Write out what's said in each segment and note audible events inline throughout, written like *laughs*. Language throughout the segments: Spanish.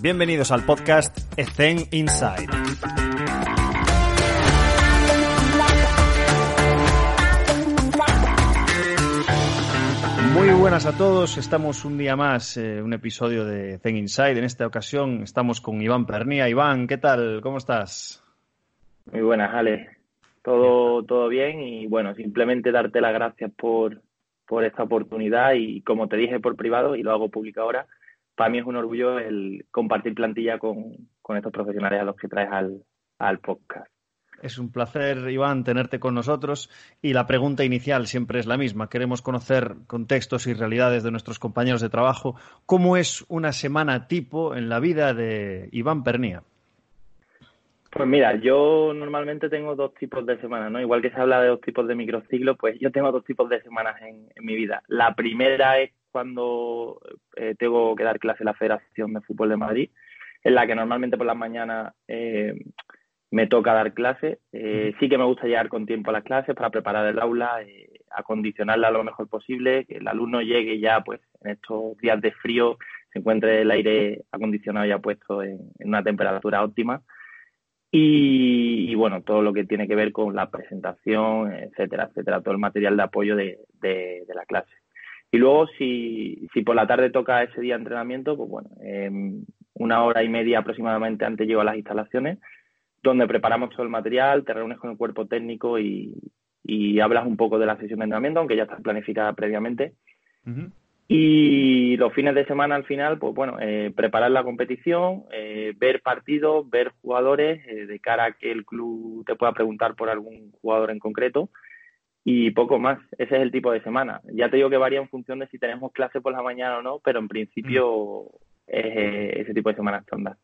Bienvenidos al podcast Ethen Inside. Muy buenas a todos, estamos un día más, eh, un episodio de Zen Inside. En esta ocasión estamos con Iván Pernía. Iván, ¿qué tal? ¿Cómo estás? Muy buenas, Ale. Todo, todo bien y bueno, simplemente darte las gracias por, por esta oportunidad y como te dije por privado y lo hago público ahora, para mí es un orgullo el compartir plantilla con, estos profesionales a los que traes al, al podcast. Es un placer, Iván, tenerte con nosotros. Y la pregunta inicial siempre es la misma. Queremos conocer contextos y realidades de nuestros compañeros de trabajo. ¿Cómo es una semana tipo en la vida de Iván Pernía? Pues mira, yo normalmente tengo dos tipos de semanas, ¿no? Igual que se habla de dos tipos de microciclos, pues yo tengo dos tipos de semanas en, mi vida. La primera es cuando eh, tengo que dar clase en la Federación de Fútbol de Madrid, en la que normalmente por las mañanas eh, me toca dar clase. Eh, sí que me gusta llegar con tiempo a las clases para preparar el aula, eh, acondicionarla lo mejor posible, que el alumno llegue ya pues en estos días de frío, se encuentre el aire acondicionado ya puesto en, una temperatura óptima. Y, bueno, todo lo que tiene que ver con la presentación, etcétera, etcétera, todo el material de apoyo de, de, la clase. Y luego, si, si por la tarde toca ese día de entrenamiento, pues bueno, una hora y media aproximadamente antes llego a las instalaciones donde preparamos todo el material, te reúnes con el cuerpo técnico y, hablas un poco de la sesión de entrenamiento, aunque ya está planificada previamente. Y los fines de semana al final, pues bueno, eh, preparar la competición, eh, ver partidos, ver jugadores, eh, de cara a que el club te pueda preguntar por algún jugador en concreto y poco más. Ese es el tipo de semana. Ya te digo que varía en función de si tenemos clase por la mañana o no, pero en principio es ese tipo de semana estándar.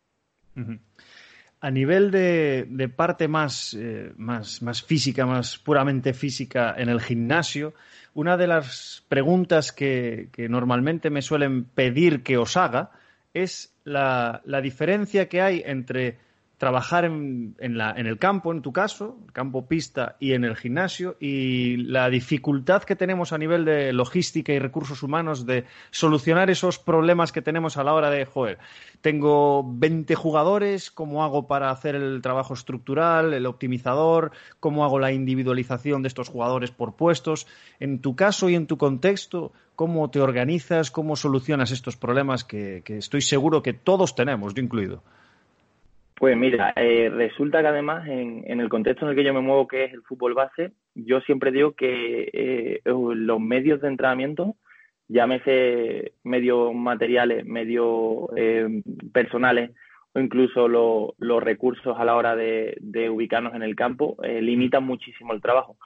A nivel de, parte más, eh, más, más, física, más puramente física en el gimnasio, una de las preguntas que, que normalmente me suelen pedir que os haga es la, la diferencia que hay entre trabajar en, en, la, en, el campo, en tu caso, campo pista y en el gimnasio, y la dificultad que tenemos a nivel de logística y recursos humanos de solucionar esos problemas que tenemos a la hora de, joder, tengo 20 jugadores, ¿cómo hago para hacer el trabajo estructural, el optimizador? ¿Cómo hago la individualización de estos jugadores por puestos? En tu caso y en tu contexto, ¿cómo te organizas? ¿Cómo solucionas estos problemas que, que estoy seguro que todos tenemos, yo incluido? Pues mira, eh, resulta que además en, el contexto en el que yo me muevo, que es el fútbol base, yo siempre digo que eh, los medios de entrenamiento, llámese medios materiales, medios eh, personales o incluso los recursos a la hora de, ubicarnos en el campo, limitan muchísimo el trabajo.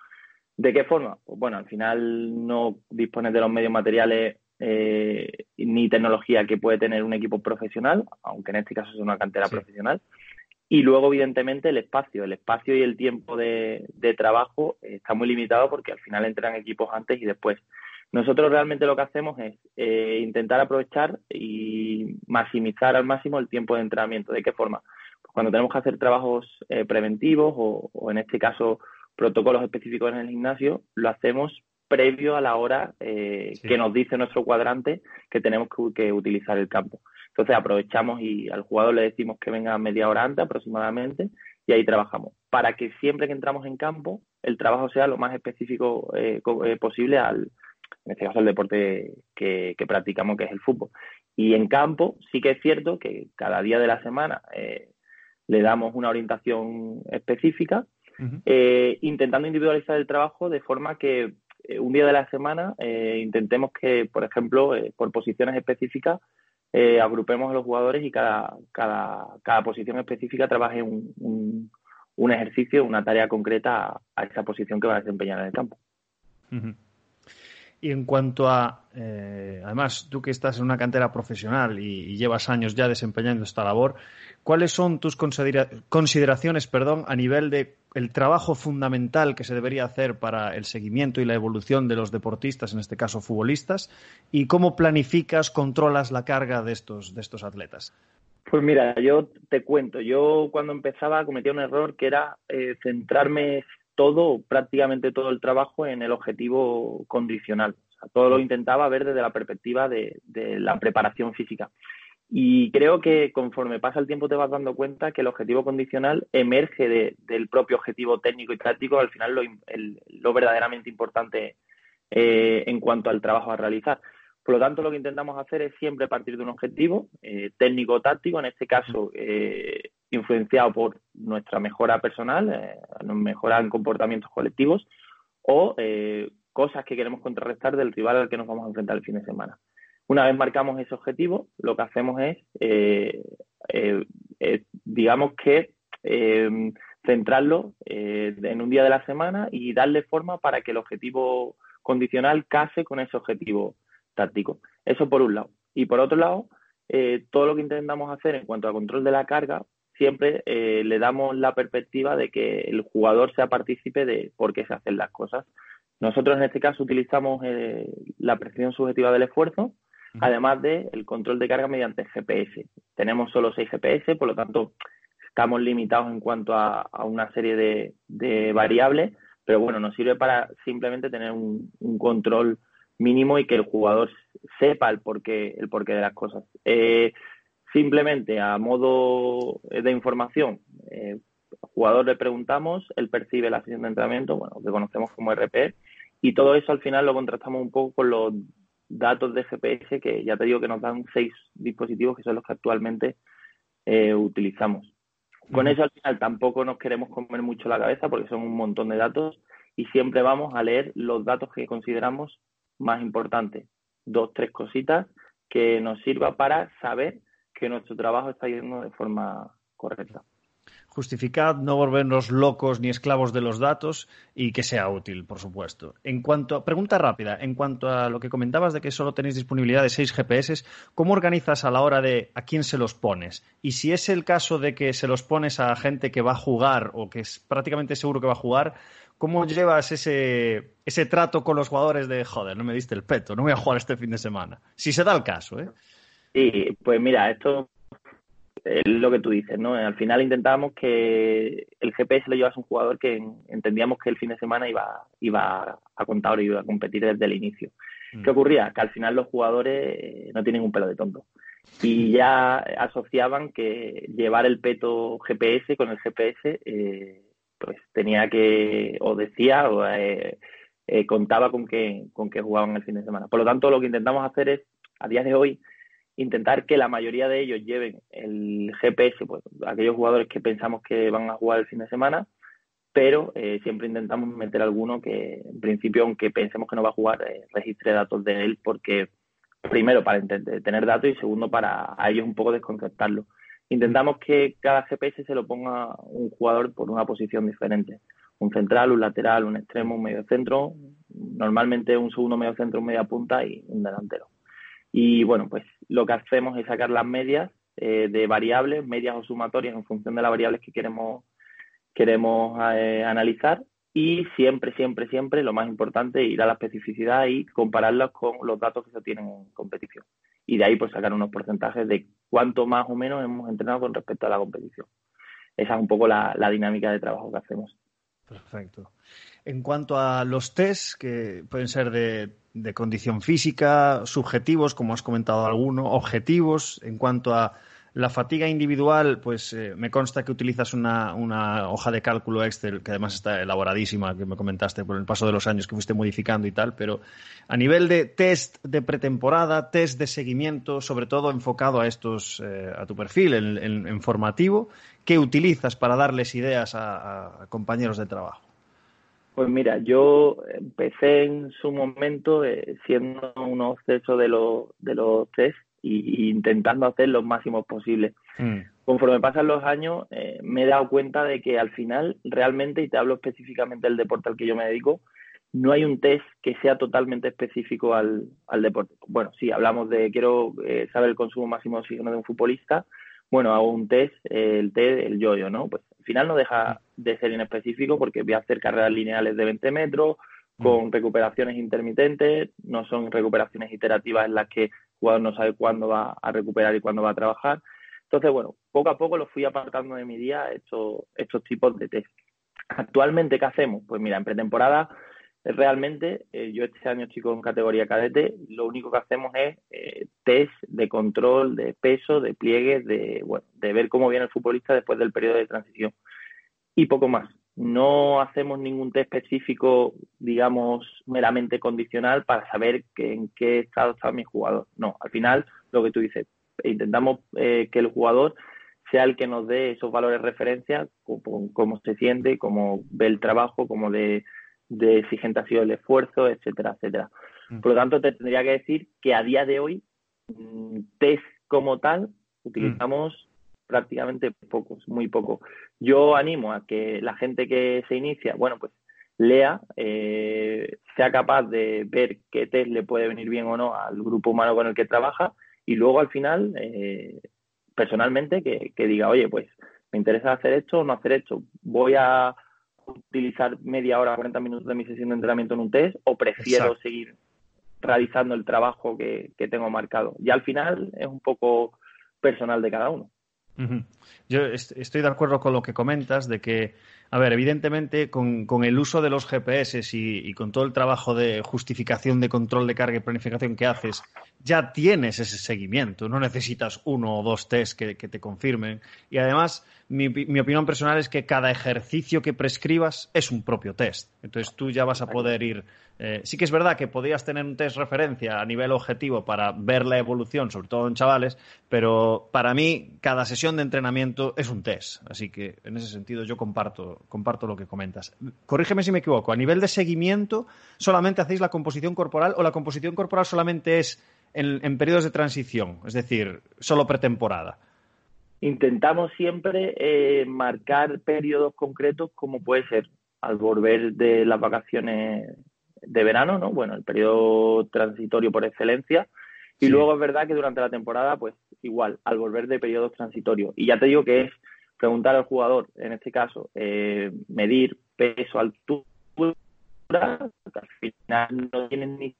¿De qué forma? Pues bueno, al final no dispones de los medios materiales ni tecnología que puede tener un equipo profesional, aunque en este caso es una cantera profesional. Y luego, evidentemente, el espacio. El espacio y el tiempo de, trabajo está muy limitado porque al final entran equipos antes y después. Nosotros realmente lo que hacemos es eh, intentar aprovechar y maximizar al máximo el tiempo de entrenamiento. ¿De qué forma? Pues cuando tenemos que hacer trabajos eh, preventivos o, en este caso, protocolos específicos en el gimnasio, lo hacemos previo a la hora eh, que nos dice nuestro cuadrante que tenemos que utilizar el campo. Entonces aprovechamos y al jugador le decimos que venga media hora antes aproximadamente y ahí trabajamos. Para que siempre que entramos en campo el trabajo sea lo más específico eh, eh, posible al, en este caso, al deporte que, practicamos, que es el fútbol. Y en campo sí que es cierto que cada día de la semana eh, le damos una orientación específica, intentando individualizar el trabajo de forma que un día de la semana intentemos que, por ejemplo, por posiciones específicas, eh, agrupemos a los jugadores y cada, cada, cada posición específica trabaje un, un, ejercicio, una tarea concreta a, esa posición que va a desempeñar en el campo. Y en cuanto a, eh, además, tú que estás en una cantera profesional y, llevas años ya desempeñando esta labor, ¿cuáles son tus consideraciones perdón, a nivel de el trabajo fundamental que se debería hacer para el seguimiento y la evolución de los deportistas, en este caso futbolistas, y cómo planificas, controlas la carga de estos, de estos atletas? Pues mira, yo te cuento, yo cuando empezaba cometía un error que era eh, centrarme todo, prácticamente todo el trabajo en el objetivo condicional. todo lo intentaba ver desde la perspectiva de, la preparación física. Y creo que conforme pasa el tiempo te vas dando cuenta que el objetivo condicional emerge del propio objetivo técnico y táctico, al final lo, verdaderamente importante eh, en cuanto al trabajo a realizar. Por lo tanto, lo que intentamos hacer es siempre partir de un objetivo eh, técnico-táctico, en este caso eh, influenciado por nuestra mejora personal, eh, mejora en comportamientos colectivos o cosas que queremos contrarrestar del rival al que nos vamos a enfrentar el fin de semana. Una vez marcamos ese objetivo, lo que hacemos es, eh, eh, eh, digamos que centrarlo en un día de la semana y darle forma para que el objetivo condicional case con ese objetivo táctico. Eso por un lado. Y por otro lado, todo lo que intentamos hacer en cuanto al control de la carga, siempre le damos la perspectiva de que el jugador sea partícipe de por qué se hacen las cosas. Nosotros en este caso utilizamos la presión subjetiva del esfuerzo, además del el control de carga mediante GPS. Tenemos solo 6 GPS, por lo tanto estamos limitados en cuanto a, una serie de, variables, pero bueno, nos sirve para simplemente tener un, control mínimo y que el jugador sepa el porqué, el porqué de las cosas. Eh, simplemente a modo de información, eh, al jugador le preguntamos, él percibe la sesión de entrenamiento, bueno, que conocemos como RP, y todo eso al final lo contrastamos un poco con los datos de GPS que ya te digo que nos dan seis dispositivos que son los que actualmente eh, utilizamos. Con eso al final tampoco nos queremos comer mucho la cabeza porque son un montón de datos y siempre vamos a leer los datos que consideramos más importantes. Dos, tres cositas que nos sirva para saber que nuestro trabajo está yendo de forma correcta justificad, no volvernos locos ni esclavos de los datos y que sea útil, por supuesto. En cuanto, pregunta rápida, en cuanto a lo que comentabas de que solo tenéis disponibilidad de seis GPS, ¿cómo organizas a la hora de a quién se los pones? Y si es el caso de que se los pones a gente que va a jugar o que es prácticamente seguro que va a jugar, ¿cómo llevas ese, ese trato con los jugadores de, joder, no me diste el peto, no voy a jugar este fin de semana? Si se da el caso, ¿eh? Sí, pues mira, esto es lo que tú dices, ¿no? Al final intentábamos que el GPS lo llevase un jugador que entendíamos que el fin de semana iba, iba a contar y iba a competir desde el inicio. Mm. ¿Qué ocurría? Que al final los jugadores eh, no tienen un pelo de tonto. Y ya asociaban que llevar el peto GPS con el GPS, eh, pues tenía que, o decía, o eh, contaba con que, con que jugaban el fin de semana. Por lo tanto, lo que intentamos hacer es, a día de hoy, intentar que la mayoría de ellos lleven el GPS, pues aquellos jugadores que pensamos que van a jugar el fin de semana, pero eh, siempre intentamos meter alguno que en principio, aunque pensemos que no va a jugar, eh, registre datos de él, porque primero para tener datos y segundo para a ellos un poco desconcertarlo. Intentamos que cada GPS se lo ponga un jugador por una posición diferente. Un central, un lateral, un extremo, un medio centro, normalmente un segundo medio centro, un media punta y un delantero. Y bueno, pues lo que hacemos es sacar las medias eh, de variables, medias o sumatorias en función de las variables que queremos, queremos eh, analizar y siempre, siempre, siempre lo más importante es ir a la especificidad y compararlas con los datos que se tienen en competición. Y de ahí pues sacar unos porcentajes de cuánto más o menos hemos entrenado con respecto a la competición. Esa es un poco la dinámica de trabajo que hacemos. Perfecto. En cuanto a los tests, que pueden ser de, condición física, subjetivos, como has comentado alguno, objetivos, en cuanto a la fatiga individual, pues eh, me consta que utilizas una, hoja de cálculo Excel que además está elaboradísima, que me comentaste por el paso de los años que fuiste modificando y tal, pero a nivel de test de pretemporada, test de seguimiento, sobre todo enfocado a estos, eh, a tu perfil en, formativo, ¿qué utilizas para darles ideas a compañeros de trabajo? Pues mira, yo empecé en su momento eh, siendo un obseso de los, de los test y, intentando hacer lo máximo posible. Mm. Conforme pasan los años, eh, me he dado cuenta de que al final, realmente, y te hablo específicamente del deporte al que yo me dedico, no hay un test que sea totalmente específico al, al deporte. Bueno, sí, hablamos de quiero eh, saber el consumo máximo de oxígeno de un futbolista, bueno, hago un test, el test, el yoyo, ¿no? Pues final no deja de ser inespecífico porque voy a hacer carreras lineales de 20 metros con recuperaciones intermitentes, no son recuperaciones iterativas en las que el jugador no sabe cuándo va a recuperar y cuándo va a trabajar. Entonces, bueno, poco a poco lo fui apartando de mi día estos, estos tipos de test. Actualmente, ¿qué hacemos? Pues mira, en pretemporada realmente, eh, yo este año estoy con categoría cadete, lo único que hacemos es eh, test de control de peso, de pliegues, de, bueno, de ver cómo viene el futbolista después del periodo de transición. Y poco más. No hacemos ningún test específico, digamos, meramente condicional para saber en qué estado está mi jugador. No, al final, lo que tú dices, intentamos eh, que el jugador sea el que nos dé esos valores de referencia, cómo se siente, cómo ve el trabajo, cómo de de exigente ha sido el esfuerzo, etcétera, etcétera. Mm. Por lo tanto, te tendría que decir que a día de hoy, mm, test como tal, utilizamos mm. prácticamente pocos, muy poco. Yo animo a que la gente que se inicia, bueno, pues lea, eh, sea capaz de ver qué test le puede venir bien o no al grupo humano con el que trabaja y luego al final, eh, personalmente, que, que diga, oye, pues me interesa hacer esto o no hacer esto. Voy a utilizar media hora, 40 minutos de mi sesión de entrenamiento en un test o prefiero seguir realizando el trabajo que, tengo marcado. Y al final es un poco personal de cada uno. Yo estoy de acuerdo con lo que comentas de que a ver, evidentemente, con, el uso de los GPS y, con todo el trabajo de justificación de control de carga y planificación que haces, ya tienes ese seguimiento. No necesitas uno o dos test que, te confirmen. Y además, mi, opinión personal es que cada ejercicio que prescribas es un propio test. Entonces tú ya vas a poder ir. Eh, sí que es verdad que podrías tener un test referencia a nivel objetivo para ver la evolución, sobre todo en chavales, pero para mí cada sesión de entrenamiento es un test. Así que en ese sentido yo comparto comparto, lo que comentas. Corrígeme si me equivoco. A nivel de seguimiento, ¿solamente hacéis la composición corporal o la composición corporal solamente es en, periodos de transición? Es decir, solo pretemporada. Intentamos siempre eh, marcar periodos concretos como puede ser al volver de las vacaciones de verano, ¿no? Bueno, el periodo transitorio por excelencia. Y luego es verdad que durante la temporada, pues igual, al volver de periodos transitorios. Y ya te digo que es preguntar al jugador, en este caso, eh, medir peso, altura, al final no tienen ni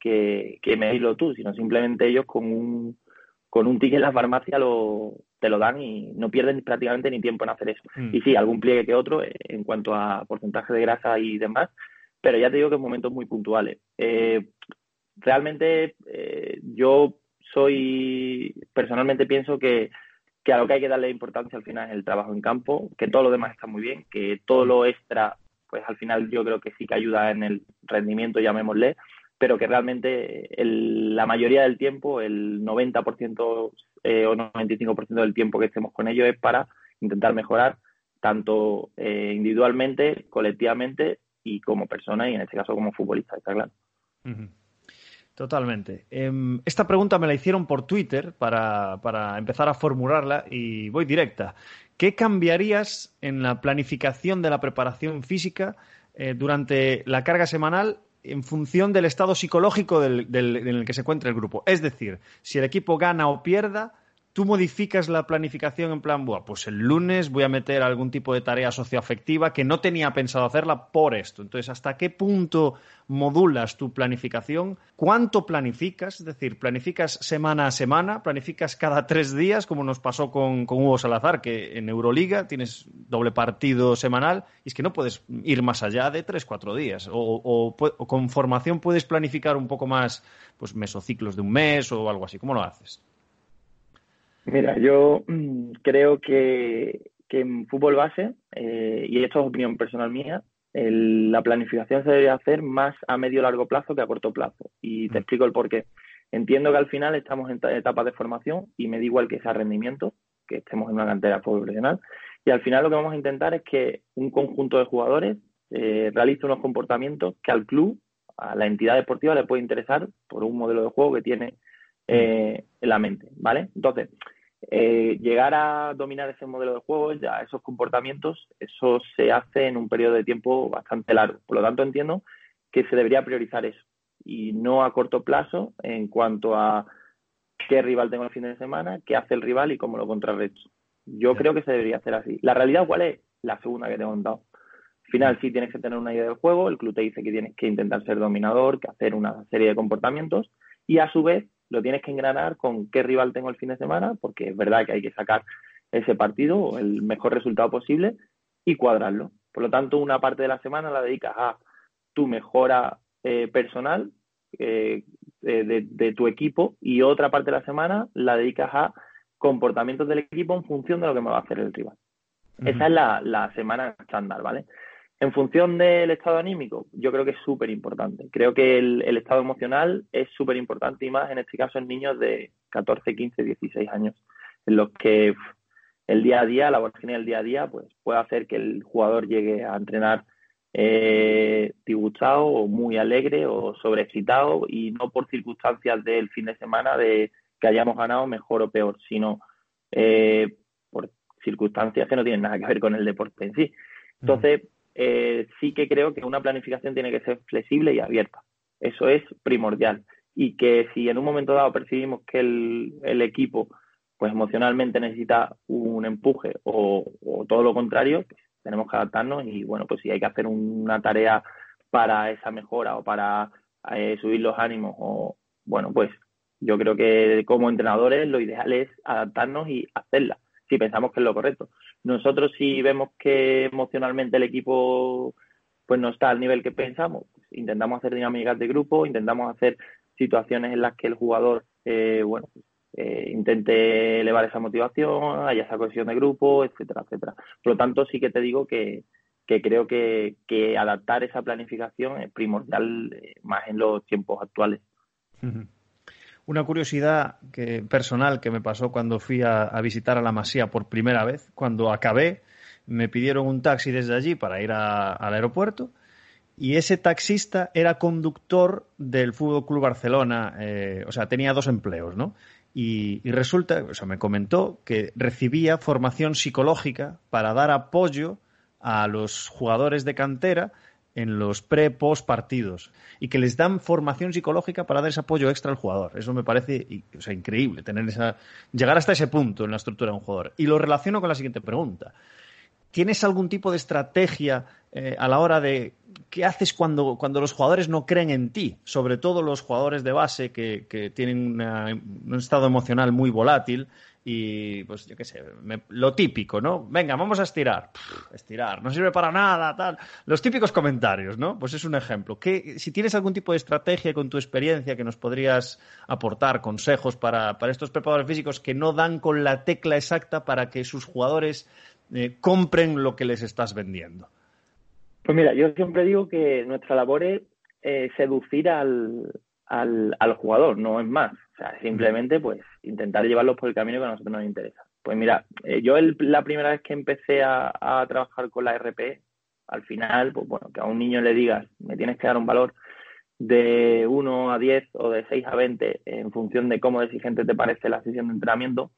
que, medirlo tú, sino simplemente ellos con un, con un ticket en la farmacia lo, te lo dan y no pierden prácticamente ni tiempo en hacer eso. Mm. Y sí, algún pliegue que otro eh, en cuanto a porcentaje de grasa y demás, pero ya te digo que en momentos muy puntuales. Eh, realmente yo soy, personalmente pienso que que a lo que hay que darle importancia al final es el trabajo en campo, que todo lo demás está muy bien, que todo lo extra, pues al final yo creo que sí que ayuda en el rendimiento, llamémosle, pero que realmente la mayoría del tiempo, el 90% eh, o 95% del tiempo que estemos con ellos es para intentar mejorar tanto eh, individualmente, colectivamente y como persona y en este caso como futbolista, está claro. Totalmente. Em, esta pregunta me la hicieron por Twitter para, empezar a formularla y voy directa. ¿Qué cambiarías en la planificación de la preparación física eh, durante la carga semanal en función del estado psicológico del, en el que se encuentra el grupo? Es decir, si el equipo gana o pierda, tú modificas la planificación en plan, Buah, pues el lunes voy a meter algún tipo de tarea socioafectiva que no tenía pensado hacerla por esto. Entonces, ¿hasta qué punto modulas tu planificación? ¿Cuánto planificas? Es decir, ¿planificas semana a semana? ¿Planificas cada tres días, como nos pasó con, Hugo Salazar, que en Euroliga tienes doble partido semanal y es que no puedes ir más allá de tres, cuatro días? O, o con formación puedes planificar un poco más, pues mesociclos de un mes o algo así. ¿Cómo lo haces? Mira, yo mm, creo que, en fútbol base, eh, y esto es opinión personal mía, la planificación se debe hacer más a medio largo plazo que a corto plazo. Y te mm. explico el por qué. Entiendo que al final estamos en etapas de formación y me da igual que sea rendimiento, que estemos en una cantera profesional. Y al final lo que vamos a intentar es que un conjunto de jugadores eh, realice unos comportamientos que al club, a la entidad deportiva, le puede interesar por un modelo de juego que tiene eh, en la mente, ¿vale? Entonces, eh, llegar a dominar ese modelo de juego, ya esos comportamientos, eso se hace en un periodo de tiempo bastante largo. Por lo tanto, entiendo que se debería priorizar eso y no a corto plazo en cuanto a qué rival tengo el fin de semana, qué hace el rival y cómo lo contrarresto. Yo creo que se debería hacer así. La realidad, ¿cuál es? La segunda que te he contado. Al final, sí tienes que tener una idea del juego, el club te dice que tienes que intentar ser dominador, que hacer una serie de comportamientos y a su vez lo tienes que engranar con qué rival tengo el fin de semana, porque es verdad que hay que sacar ese partido, el mejor resultado posible, y cuadrarlo. Por lo tanto, una parte de la semana la dedicas a tu mejora eh, personal eh, de, tu equipo y otra parte de la semana la dedicas a comportamientos del equipo en función de lo que me va a hacer el rival. Esa es la, la semana estándar, ¿vale? En función del estado anímico, yo creo que es súper importante. Creo que el, estado emocional es súper importante y más en este caso en niños de 14, 15, 16 años, en los que el día a día, la vorágine del día a día, pues puede hacer que el jugador llegue a entrenar eh, disgustado o muy alegre o sobreexcitado y no por circunstancias del fin de semana de que hayamos ganado mejor o peor, sino eh, por circunstancias que no tienen nada que ver con el deporte en sí. Entonces, eh, sí que creo que una planificación tiene que ser flexible y abierta. Eso es primordial. Y que si en un momento dado percibimos que el, equipo pues emocionalmente necesita un empuje o, todo lo contrario, pues tenemos que adaptarnos y bueno, pues si hay que hacer una tarea para esa mejora o para eh, subir los ánimos o bueno, pues yo creo que como entrenadores lo ideal es adaptarnos y hacerla si pensamos que es lo correcto. Nosotros si vemos que emocionalmente el equipo pues no está al nivel que pensamos, pues intentamos hacer dinámicas de grupo, intentamos hacer situaciones en las que el jugador eh, bueno eh, intente elevar esa motivación, haya esa cohesión de grupo, etcétera, etcétera. Por lo tanto, sí que te digo que, creo que, adaptar esa planificación es primordial eh, más en los tiempos actuales. Una curiosidad que, personal que me pasó cuando fui a, visitar a la Masía por primera vez, cuando acabé, me pidieron un taxi desde allí para ir al aeropuerto y ese taxista era conductor del Fútbol Club Barcelona, eh, o sea, tenía dos empleos, ¿no? Y, y, resulta, o sea, me comentó que recibía formación psicológica para dar apoyo a los jugadores de cantera en los pre-post partidos y que les dan formación psicológica para dar ese apoyo extra al jugador. Eso me parece increíble, tener esa, llegar hasta ese punto en la estructura de un jugador. Y lo relaciono con la siguiente pregunta. ¿Tienes algún tipo de estrategia eh, a la hora de qué haces cuando, cuando los jugadores no creen en ti? Sobre todo los jugadores de base que, que tienen un estado emocional muy volátil y pues yo qué sé, lo típico, ¿no? Venga, vamos a estirar. estirar, no sirve para nada, tal. Los típicos comentarios, ¿no? Pues es un ejemplo. ¿Qué, si tienes algún tipo de estrategia con tu experiencia que nos podrías aportar, consejos para, para estos preparadores físicos que no dan con la tecla exacta para que sus jugadores eh, compren lo que les estás vendiendo. Pues mira, yo siempre digo que nuestra labor es eh, seducir al, al, al jugador, no es más. O sea, simplemente pues intentar llevarlos por el camino que a nosotros nos interesa. Pues mira, eh, yo la primera vez que empecé a, trabajar con la RP, al final, pues bueno, que a un niño le digas, me tienes que dar un valor de 1 a 10 o de 6 a 20 en función de cómo exigente te parece la sesión de entrenamiento,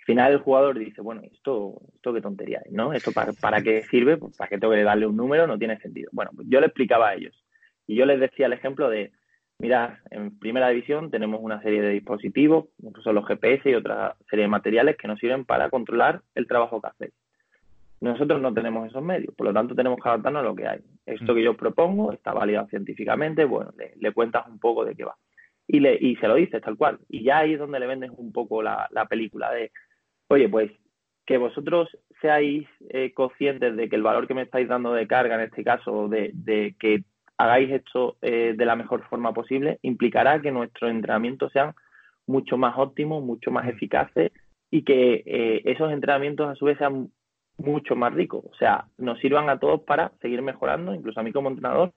al final el jugador dice, bueno, esto, esto qué tontería es, ¿no? ¿Esto para, para qué sirve? Pues para qué tengo que darle un número, no tiene sentido. Bueno, pues yo le explicaba a ellos y yo les decía el ejemplo de, Mira, en primera división tenemos una serie de dispositivos, incluso los GPS y otra serie de materiales que nos sirven para controlar el trabajo que hacéis. Nosotros no tenemos esos medios, por lo tanto tenemos que adaptarnos a lo que hay. Esto que yo propongo está validado científicamente, bueno, le, cuentas un poco de qué va. Y, le, y se lo dices tal cual. Y ya ahí es donde le vendes un poco la, película de, oye, pues que vosotros seáis eh, conscientes de que el valor que me estáis dando de carga, en este caso, de, de que hagáis esto eh, de la mejor forma posible, implicará que nuestros entrenamientos sean mucho más óptimos, mucho más eficaces y que eh, esos entrenamientos a su vez sean mucho más ricos. O sea, nos sirvan a todos para seguir mejorando, incluso a mí como entrenador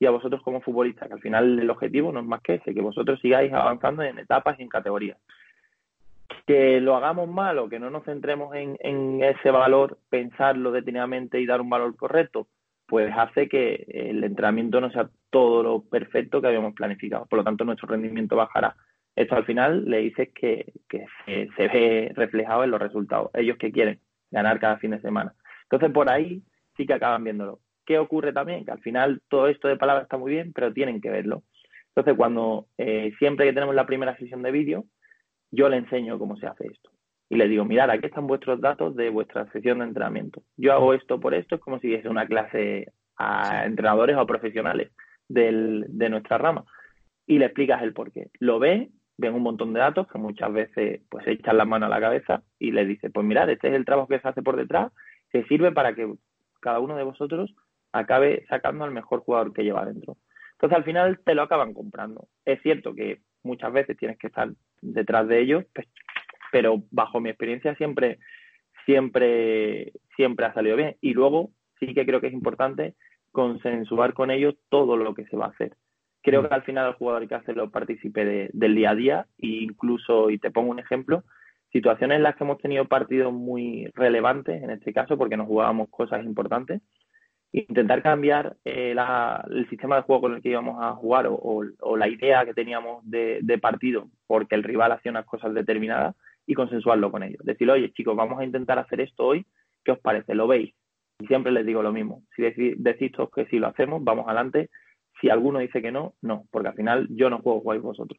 y a vosotros como futbolista, que al final el objetivo no es más que ese, que vosotros sigáis avanzando en etapas y en categorías. Que lo hagamos mal o que no nos centremos en, en ese valor, pensarlo detenidamente y dar un valor correcto, pues hace que el entrenamiento no sea todo lo perfecto que habíamos planificado. Por lo tanto, nuestro rendimiento bajará. Esto al final le dices que, se, ve reflejado en los resultados. Ellos que quieren ganar cada fin de semana. Entonces, por ahí sí que acaban viéndolo. ¿Qué ocurre también? Que al final todo esto de palabras está muy bien, pero tienen que verlo. Entonces, cuando eh, siempre que tenemos la primera sesión de vídeo, yo le enseño cómo se hace esto y le digo, mirad, aquí están vuestros datos de vuestra sesión de entrenamiento. Yo hago esto por esto, es como si fuese una clase a entrenadores o profesionales del, de nuestra rama. Y le explicas el por qué. Lo ve, ven un montón de datos que muchas veces pues echan la mano a la cabeza y le dice, pues mirad, este es el trabajo que se hace por detrás, que sirve para que cada uno de vosotros acabe sacando al mejor jugador que lleva dentro. Entonces al final te lo acaban comprando. Es cierto que muchas veces tienes que estar detrás de ellos, pues, pero bajo mi experiencia siempre, siempre, siempre ha salido bien. Y luego sí que creo que es importante consensuar con ellos todo lo que se va a hacer. Creo que al final el jugador hay que hacerlo partícipe del día a día e incluso, y te pongo un ejemplo, situaciones en las que hemos tenido partidos muy relevantes, en este caso, porque nos jugábamos cosas importantes, intentar cambiar eh, el sistema de juego con el que íbamos a jugar o, la idea que teníamos de, partido porque el rival hacía unas cosas determinadas y consensuarlo con ellos. Decir, oye chicos, vamos a intentar hacer esto hoy, ¿qué os parece? ¿Lo veis? Y siempre les digo lo mismo. Si decís, que si lo hacemos, vamos adelante. Si alguno dice que no, no, porque al final yo no juego, jugáis vosotros.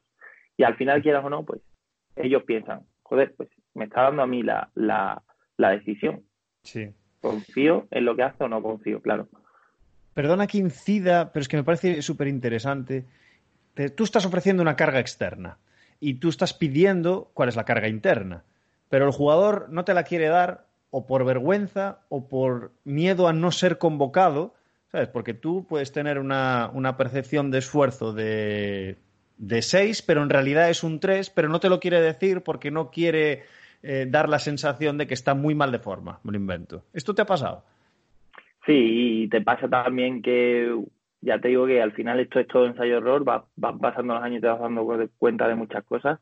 Y al final, quieras o no, pues ellos piensan, joder, pues me está dando a mí la, la, la decisión. Sí. ¿Confío en lo que hace o no confío? Claro. Perdona que incida, pero es que me parece súper interesante. Tú estás ofreciendo una carga externa y tú estás pidiendo cuál es la carga interna, pero el jugador no te la quiere dar o por vergüenza o por miedo a no ser convocado, ¿sabes? Porque tú puedes tener una, percepción de esfuerzo de, de 6, pero en realidad es un 3, pero no te lo quiere decir porque no quiere eh, dar la sensación de que está muy mal de forma, me lo invento. ¿Esto te ha pasado? Sí, y te pasa también que, ya te digo que al final esto es todo ensayo-error, vas va pasando los años y te vas dando cuenta de muchas cosas,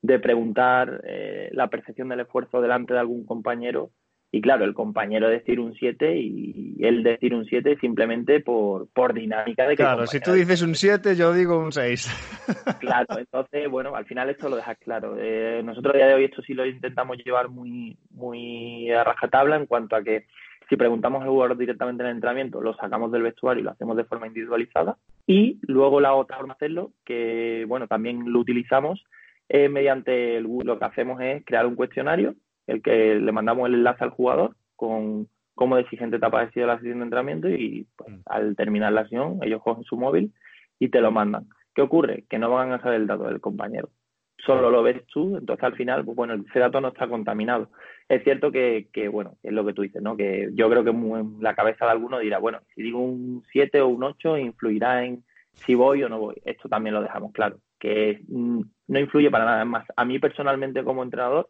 de preguntar eh, la percepción del esfuerzo delante de algún compañero y claro, el compañero decir un 7 y él decir un 7 simplemente por, por dinámica de que... Claro, si tú dices un 7, yo digo un 6. *laughs* Claro, entonces, bueno, al final esto lo dejas claro. Eh, nosotros a día de hoy esto sí lo intentamos llevar muy, muy a rajatabla en cuanto a que si preguntamos al jugador directamente en el entrenamiento, lo sacamos del vestuario y lo hacemos de forma individualizada. Y luego la otra forma de hacerlo, que bueno, también lo utilizamos, eh, mediante el, lo que hacemos es crear un cuestionario el que le mandamos el enlace al jugador con cómo de exigente te ha parecido la sesión de entrenamiento y pues, mm. al terminar la sesión ellos cogen su móvil y te lo mandan. ¿Qué ocurre? Que no van a saber el dato del compañero. Solo lo ves tú, entonces al final, pues bueno, ese dato no está contaminado. Es cierto que, que bueno, es lo que tú dices, ¿no? Que yo creo que en la cabeza de alguno dirá, bueno, si digo un 7 o un 8 influirá en si voy o no voy. Esto también lo dejamos claro, que mm, no influye para nada. más, a mí personalmente como entrenador,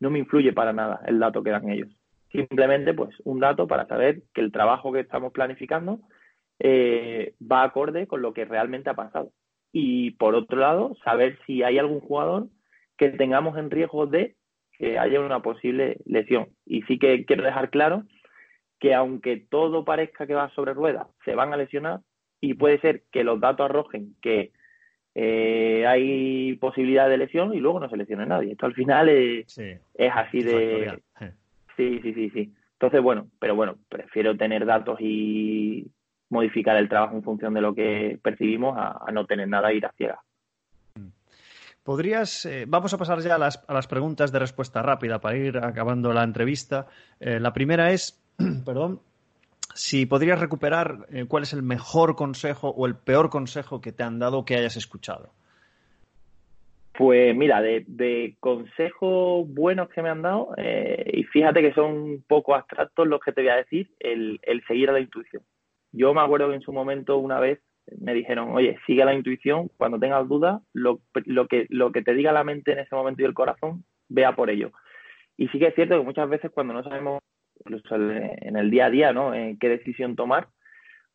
no me influye para nada el dato que dan ellos. Simplemente, pues, un dato para saber que el trabajo que estamos planificando eh, va acorde con lo que realmente ha pasado. Y por otro lado, saber si hay algún jugador que tengamos en riesgo de que haya una posible lesión. Y sí que quiero dejar claro que aunque todo parezca que va sobre ruedas, se van a lesionar y puede ser que los datos arrojen que eh, hay posibilidad de lesión y luego no se lesiona nadie. Esto al final es, es así de... Sí, sí, sí, sí. Entonces, bueno, pero bueno, prefiero tener datos y modificar el trabajo en función de lo que percibimos a, no tener nada e ir a ciegas. Podrías, eh, vamos a pasar ya a las, a las, preguntas de respuesta rápida para ir acabando la entrevista. Eh, la primera es, *clears throat* perdón, si podrías recuperar eh, cuál es el mejor consejo o el peor consejo que te han dado que hayas escuchado. Pues mira, de, consejos buenos que me han dado, y fíjate que son un poco abstractos los que te voy a decir, el, seguir a la intuición. Yo me acuerdo que en su momento una vez me dijeron, oye, sigue la intuición, cuando tengas dudas, lo, lo, que, lo que te diga la mente en ese momento y el corazón, vea por ello. Y sí que es cierto que muchas veces cuando no sabemos incluso en el día a día, ¿no? En qué decisión tomar.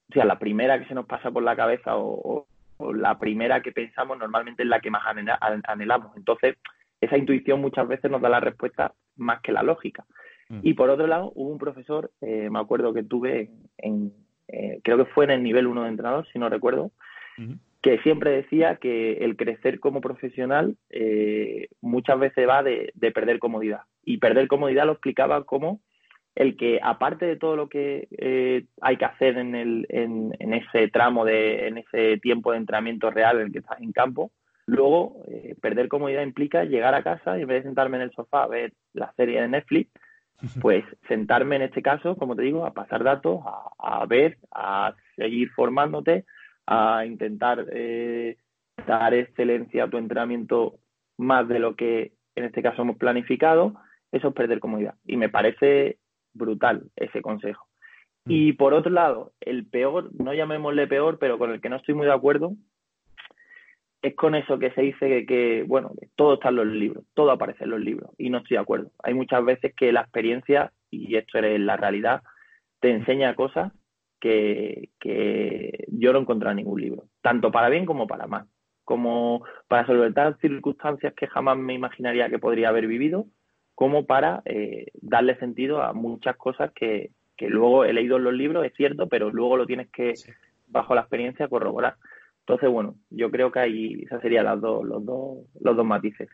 O sea, la primera que se nos pasa por la cabeza o, la primera que pensamos normalmente es la que más anhelamos. Entonces, esa intuición muchas veces nos da la respuesta más que la lógica. Mm. Y por otro lado, hubo un profesor, eh, me acuerdo que tuve en, eh, creo que fue en el nivel 1 de entrenador, si no recuerdo, que siempre decía que el crecer como profesional eh, muchas veces va de, de, perder comodidad. Y perder comodidad lo explicaba como el que aparte de todo lo que eh, hay que hacer en, el, en, ese tramo, de, en ese tiempo de entrenamiento real en el que estás en campo, luego eh, perder comodidad implica llegar a casa y en vez de sentarme en el sofá a ver la serie de Netflix, pues sentarme en este caso, como te digo, a pasar datos, a, ver, a seguir formándote, a intentar eh, dar excelencia a tu entrenamiento más de lo que en este caso hemos planificado, eso es perder comodidad. Y me parece brutal ese consejo. Y por otro lado, el peor, no llamémosle peor, pero con el que no estoy muy de acuerdo, es con eso que se dice que, bueno, todo está en los libros, todo aparece en los libros, y no estoy de acuerdo. Hay muchas veces que la experiencia, y esto es la realidad, te enseña cosas que, que yo no he encontrado en ningún libro, tanto para bien como para mal, como para solventar circunstancias que jamás me imaginaría que podría haber vivido, como para eh, darle sentido a muchas cosas que, que, luego he leído en los libros, es cierto, pero luego lo tienes que, bajo la experiencia, corroborar. Entonces, bueno, yo creo que ahí esas serían las dos, los, dos, los dos matices.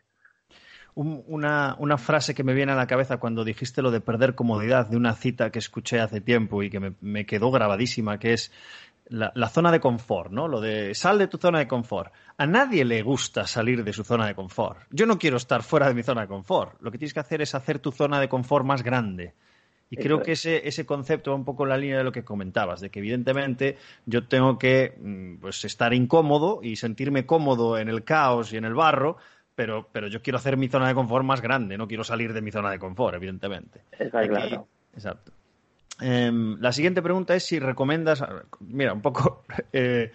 Una, una, frase que me viene a la cabeza cuando dijiste lo de perder comodidad de una cita que escuché hace tiempo y que me, quedó grabadísima, que es la, zona de confort, ¿no? Lo de sal de tu zona de confort. A nadie le gusta salir de su zona de confort. Yo no quiero estar fuera de mi zona de confort. Lo que tienes que hacer es hacer tu zona de confort más grande. Y creo que ese, ese concepto va un poco en la línea de lo que comentabas, de que evidentemente yo tengo que mm, pues, estar incómodo y sentirme cómodo en el caos y en el barro, pero, pero yo quiero hacer mi zona de confort más grande, no quiero salir de mi zona de confort, evidentemente. Está claro. Exacto. Eh, la siguiente pregunta es si recomiendas, mira, un poco *laughs* eh,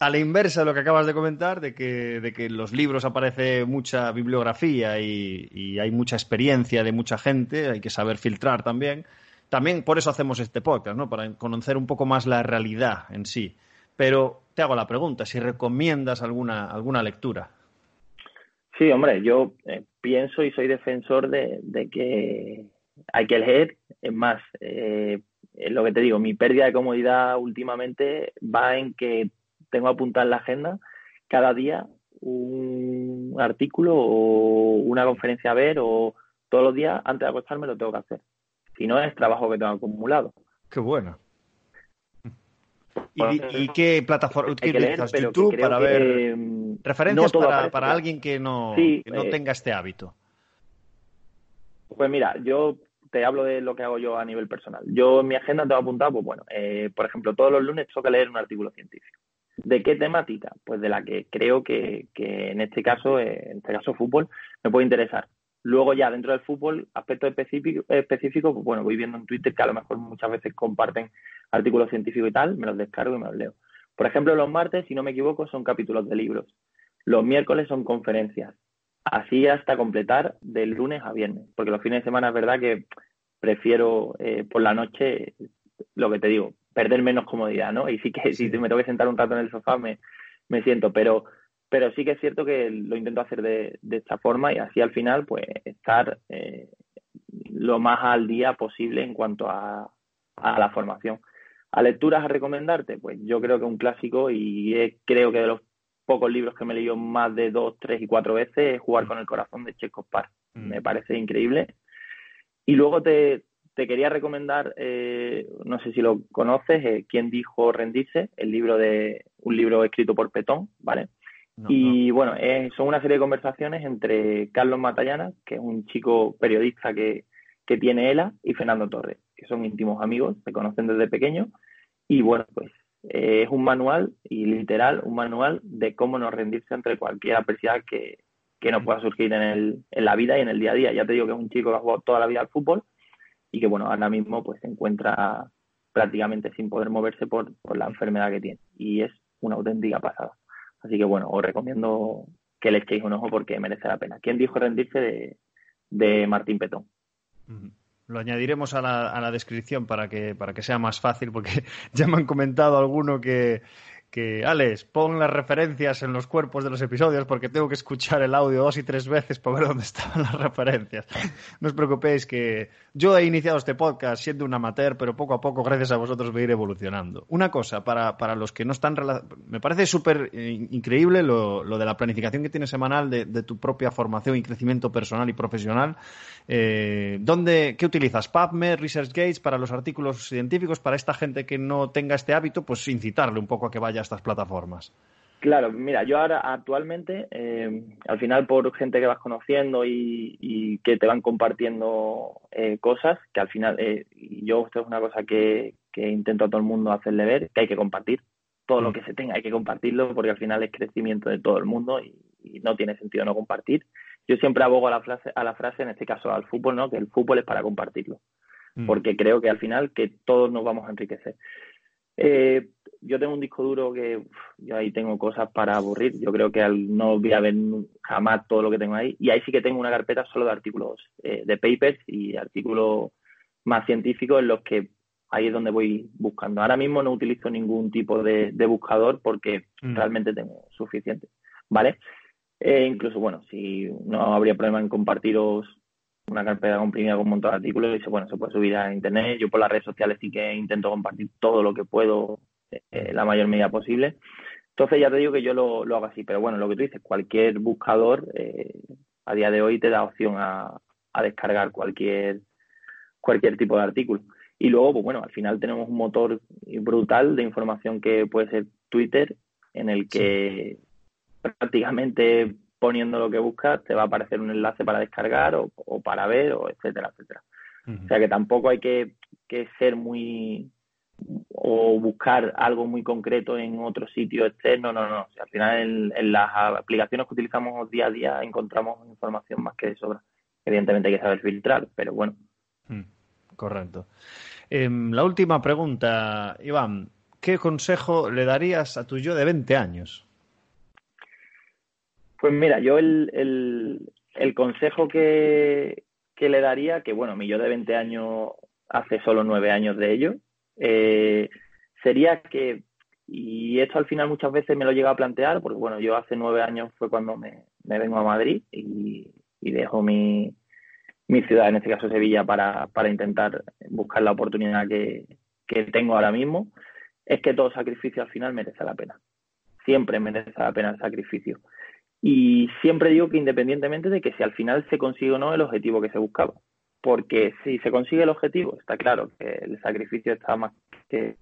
a la inversa de lo que acabas de comentar, de que, de que en los libros aparece mucha bibliografía y, y, hay mucha experiencia de mucha gente, hay que saber filtrar también. También por eso hacemos este podcast, ¿no? Para conocer un poco más la realidad en sí. Pero te hago la pregunta, si recomiendas alguna, alguna lectura. Sí, hombre, yo eh, pienso y soy defensor de, de, que hay que leer. Es más, eh, lo que te digo, mi pérdida de comodidad últimamente va en que tengo apuntado en la agenda cada día un artículo o una conferencia a ver o todos los días antes de acostarme lo tengo que hacer. Si no es trabajo que tengo acumulado. Qué bueno. ¿Y, y qué plataforma utilizas? ¿YouTube para ver mm, referencias no para, para alguien que no, sí, que no eh, tenga este hábito? Pues mira, yo te hablo de lo que hago yo a nivel personal. Yo en mi agenda tengo apuntado, pues bueno, eh, por ejemplo, todos los lunes tengo que leer un artículo científico. ¿De qué temática? Pues de la que creo que, en este caso, eh, en este caso fútbol, me puede interesar. Luego ya dentro del fútbol, aspectos específicos, específico, pues bueno, voy viendo en Twitter que a lo mejor muchas veces comparten artículos científicos y tal, me los descargo y me los leo. Por ejemplo, los martes, si no me equivoco, son capítulos de libros. Los miércoles son conferencias. Así hasta completar de lunes a viernes, porque los fines de semana es verdad que prefiero eh, por la noche, lo que te digo, perder menos comodidad, ¿no? Y sí que si me tengo que sentar un rato en el sofá me, me siento, pero, pero sí que es cierto que lo intento hacer de, de esta forma y así al final pues estar eh, lo más al día posible en cuanto a, a, la formación. ¿A lecturas a recomendarte? Pues yo creo que un clásico y es, creo que de los pocos libros que me he leído más de dos, tres y cuatro veces es Jugar con el corazón de Chekhov Par. Mm. Me parece increíble. Y luego te, te quería recomendar, eh, no sé si lo conoces, eh, ¿Quién dijo rendirse? El libro de, un libro escrito por Petón, ¿vale? No, y no. bueno, es, son una serie de conversaciones entre Carlos Matallana, que es un chico periodista que, que tiene ELA, y Fernando Torres, que son íntimos amigos, se conocen desde pequeños. Y bueno, pues eh, es un manual, y literal, un manual de cómo no rendirse ante cualquier adversidad que, que nos pueda surgir en, el, en la vida y en el día a día. Ya te digo que es un chico que ha jugado toda la vida al fútbol y que bueno, ahora mismo pues se encuentra prácticamente sin poder moverse por, por la enfermedad que tiene y es una auténtica pasada. Así que bueno, os recomiendo que le echéis un ojo porque merece la pena. ¿Quién dijo rendirse de, de Martín Petón? Lo añadiremos a la, a la, descripción para que, para que sea más fácil, porque *laughs* ya me han comentado alguno que, que, Alex, pon las referencias en los cuerpos de los episodios porque tengo que escuchar el audio dos y tres veces para ver dónde estaban las referencias. No os preocupéis que yo he iniciado este podcast siendo un amateur, pero poco a poco, gracias a vosotros, voy a ir evolucionando. Una cosa, para, para los que no están... Me parece súper increíble lo, lo, de la planificación que tienes semanal de, de, tu propia formación y crecimiento personal y profesional. Eh, ¿dónde, ¿Qué utilizas? PubMed, ResearchGates para los artículos científicos, para esta gente que no tenga este hábito, pues incitarle un poco a que vaya estas plataformas. Claro, mira, yo ahora actualmente, eh, al final por gente que vas conociendo y, y que te van compartiendo eh, cosas, que al final, eh, yo esto es una cosa que, que, intento a todo el mundo hacerle ver, que hay que compartir. Todo mm. lo que se tenga hay que compartirlo porque al final es crecimiento de todo el mundo y, y no tiene sentido no compartir. Yo siempre abogo a la, frase, a la frase, en este caso al fútbol, ¿no? que el fútbol es para compartirlo. mm. porque creo que al final que todos nos vamos a enriquecer. Eh, yo tengo un disco duro que yo ahí tengo cosas para aburrir. Yo creo que no voy a ver jamás todo lo que tengo ahí. Y ahí sí que tengo una carpeta solo de artículos, eh, de papers y artículos más científicos en los que ahí es donde voy buscando. Ahora mismo no utilizo ningún tipo de, buscador porque mm. realmente tengo suficiente. ¿Vale? Eh, incluso, bueno, si no habría problema en compartiros una carpeta comprimida con un montón de artículos y bueno, se puede subir a internet. Yo por las redes sociales sí que intento compartir todo lo que puedo, eh, la mayor medida posible. Entonces ya te digo que yo lo, hago así, pero bueno, lo que tú dices, cualquier buscador eh, a día de hoy te da opción a, a, descargar cualquier, cualquier tipo de artículo. Y luego, pues bueno, al final tenemos un motor brutal de información que puede ser Twitter, en el que prácticamente poniendo lo que buscas te va a aparecer un enlace para descargar o, para ver, o etcétera, etcétera. O sea que tampoco hay que, ser muy o buscar algo muy concreto en otro sitio externo, no, no. al final en, las aplicaciones que utilizamos día a día encontramos información más que de sobra. Evidentemente hay que saber filtrar, pero bueno. Mm, correcto. Em, la última pregunta, Iván. ¿Qué consejo le darías a tu yo de 20 años? Pues mira, yo el, el, consejo que, que, le daría, que bueno, mi yo de 20 años hace solo nueve años de ello, eh, sería que, y esto al final muchas veces me lo llega a plantear, porque bueno, yo hace nueve años fue cuando me, vengo a Madrid y, dejo mi, mi, ciudad, en este caso Sevilla, para, para intentar buscar la oportunidad que, que tengo ahora mismo, es que todo sacrificio al final merece la pena. Siempre merece la pena el sacrificio. Y siempre digo que independientemente de que si al final se consigue o no el objetivo que se buscaba. Porque si se consigue el objetivo, está claro que el sacrificio está más que,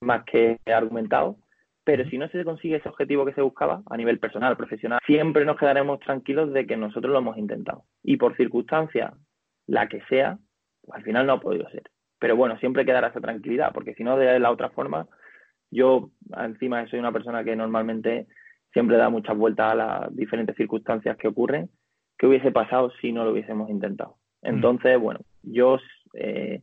más que argumentado. Pero si no se consigue ese objetivo que se buscaba a nivel personal, profesional, siempre nos quedaremos tranquilos de que nosotros lo hemos intentado. Y por circunstancia, la que sea, pues al final no ha podido ser. Pero bueno, siempre quedará esa tranquilidad, porque si no, de la otra forma, yo encima soy una persona que normalmente siempre da muchas vueltas a las diferentes circunstancias que ocurren. ¿Qué hubiese pasado si no lo hubiésemos intentado? Mm. Entonces, bueno, yo eh,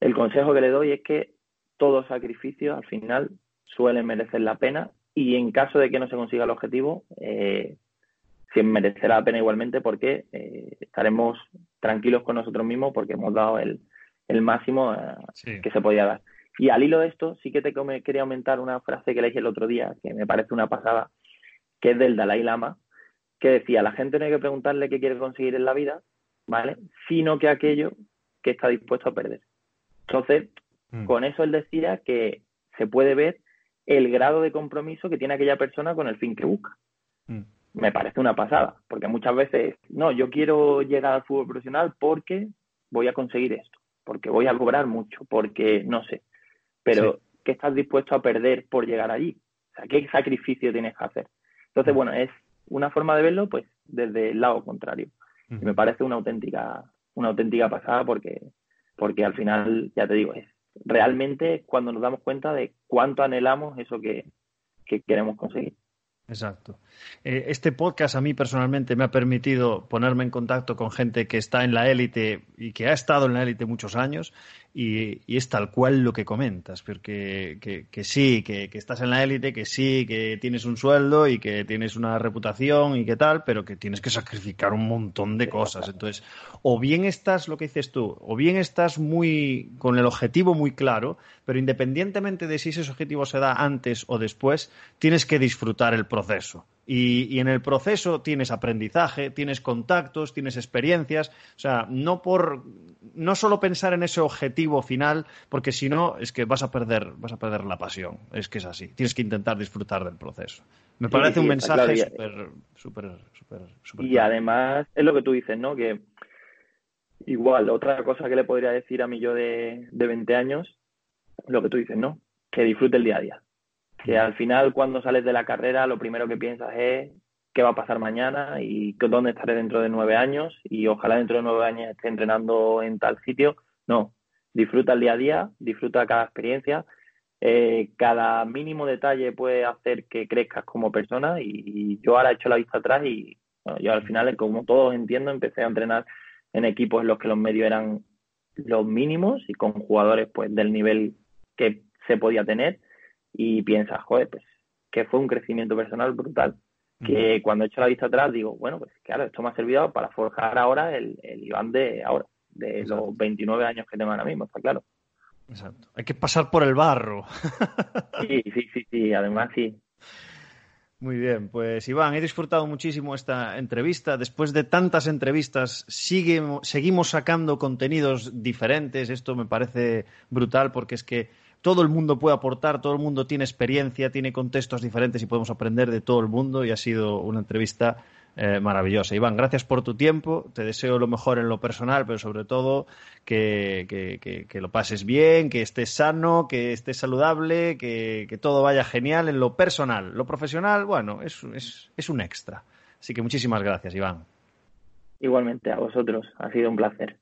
el consejo que le doy es que todo sacrificio al final suele merecer la pena y en caso de que no se consiga el objetivo, eh, merecerá la pena igualmente porque eh, estaremos tranquilos con nosotros mismos porque hemos dado el, máximo eh, que se podía dar. Y al hilo de esto, sí que te quería aumentar una frase que leí el otro día, que me parece una pasada, que es del Dalai Lama, que decía, la gente no hay que preguntarle qué quiere conseguir en la vida, ¿vale? Sino que aquello que está dispuesto a perder. Entonces, mm. con eso él decía que se puede ver el grado de compromiso que tiene aquella persona con el fin que busca. Mm. Me parece una pasada, porque muchas veces, no, yo quiero llegar al fútbol profesional porque voy a conseguir esto, porque voy a cobrar mucho, porque no sé. Pero, ¿qué estás dispuesto a perder por llegar allí? O sea, ¿qué sacrificio tienes que hacer? Entonces, bueno, es una forma de verlo, pues, desde el lado contrario. Y me parece una auténtica, una auténtica pasada porque, porque al final, ya te digo, es realmente cuando nos damos cuenta de cuánto anhelamos eso que queremos conseguir. Exacto. Eh, este podcast a mí personalmente me ha permitido ponerme en contacto con gente que está en la élite y que ha estado en la élite muchos años y, es tal cual lo que comentas, porque que, sí, que, estás en la élite, que sí, que tienes un sueldo y que tienes una reputación y que tal, pero que tienes que sacrificar un montón de cosas. Entonces, o bien estás, lo que dices tú, o bien estás muy con el objetivo muy claro, pero independientemente de si ese objetivo se da antes o después, tienes que disfrutar el proceso. Y, en el proceso tienes aprendizaje, tienes contactos, tienes experiencias. O sea, no por no solo pensar en ese objetivo final, porque si no es que vas a perder, vas a perder la pasión. Es que es así. Tienes que intentar disfrutar del proceso. Me parece un mensaje súper, súper, súper, Y además es lo que tú dices, ¿no? Que igual otra cosa que le podría decir a mí yo de, de 20 años, lo que tú dices, ¿no? Que disfrute el día a día que al final cuando sales de la carrera lo primero que piensas es qué va a pasar mañana y dónde estaré dentro de nueve años y ojalá dentro de nueve años esté entrenando en tal sitio. No, disfruta el día a día, disfruta cada experiencia. Eh, cada mínimo detalle puede hacer que crezcas como persona y, yo ahora he hecho la vista atrás y yo al final, como todos entiendo, empecé a entrenar en equipos en los que los medios eran los mínimos y con jugadores pues del nivel que se podía tener y piensas, joder, pues que fue un crecimiento personal brutal. Que cuando he hecho la vista atrás digo, bueno, pues claro, esto me ha servido para forjar ahora el, el Iván de ahora, de los 29 años que tengo ahora mismo, está claro. Exacto. Hay que pasar por el barro. *laughs* sí, sí, sí, sí, además sí. Muy bien, pues Iván, he disfrutado muchísimo esta entrevista. Después de tantas entrevistas, seguimos sacando contenidos diferentes. Esto me parece brutal porque es que todo el mundo puede aportar, todo el mundo tiene experiencia, tiene contextos diferentes y podemos aprender de todo el mundo y ha sido una entrevista eh, maravillosa. Iván, gracias por tu tiempo, te deseo lo mejor en lo personal, pero sobre todo que, que, lo pases bien, que estés sano, que estés saludable, que, todo vaya genial en lo personal. Lo profesional, bueno, es, es, es un extra. Así que muchísimas gracias, Iván. Igualmente, a vosotros, ha sido un placer.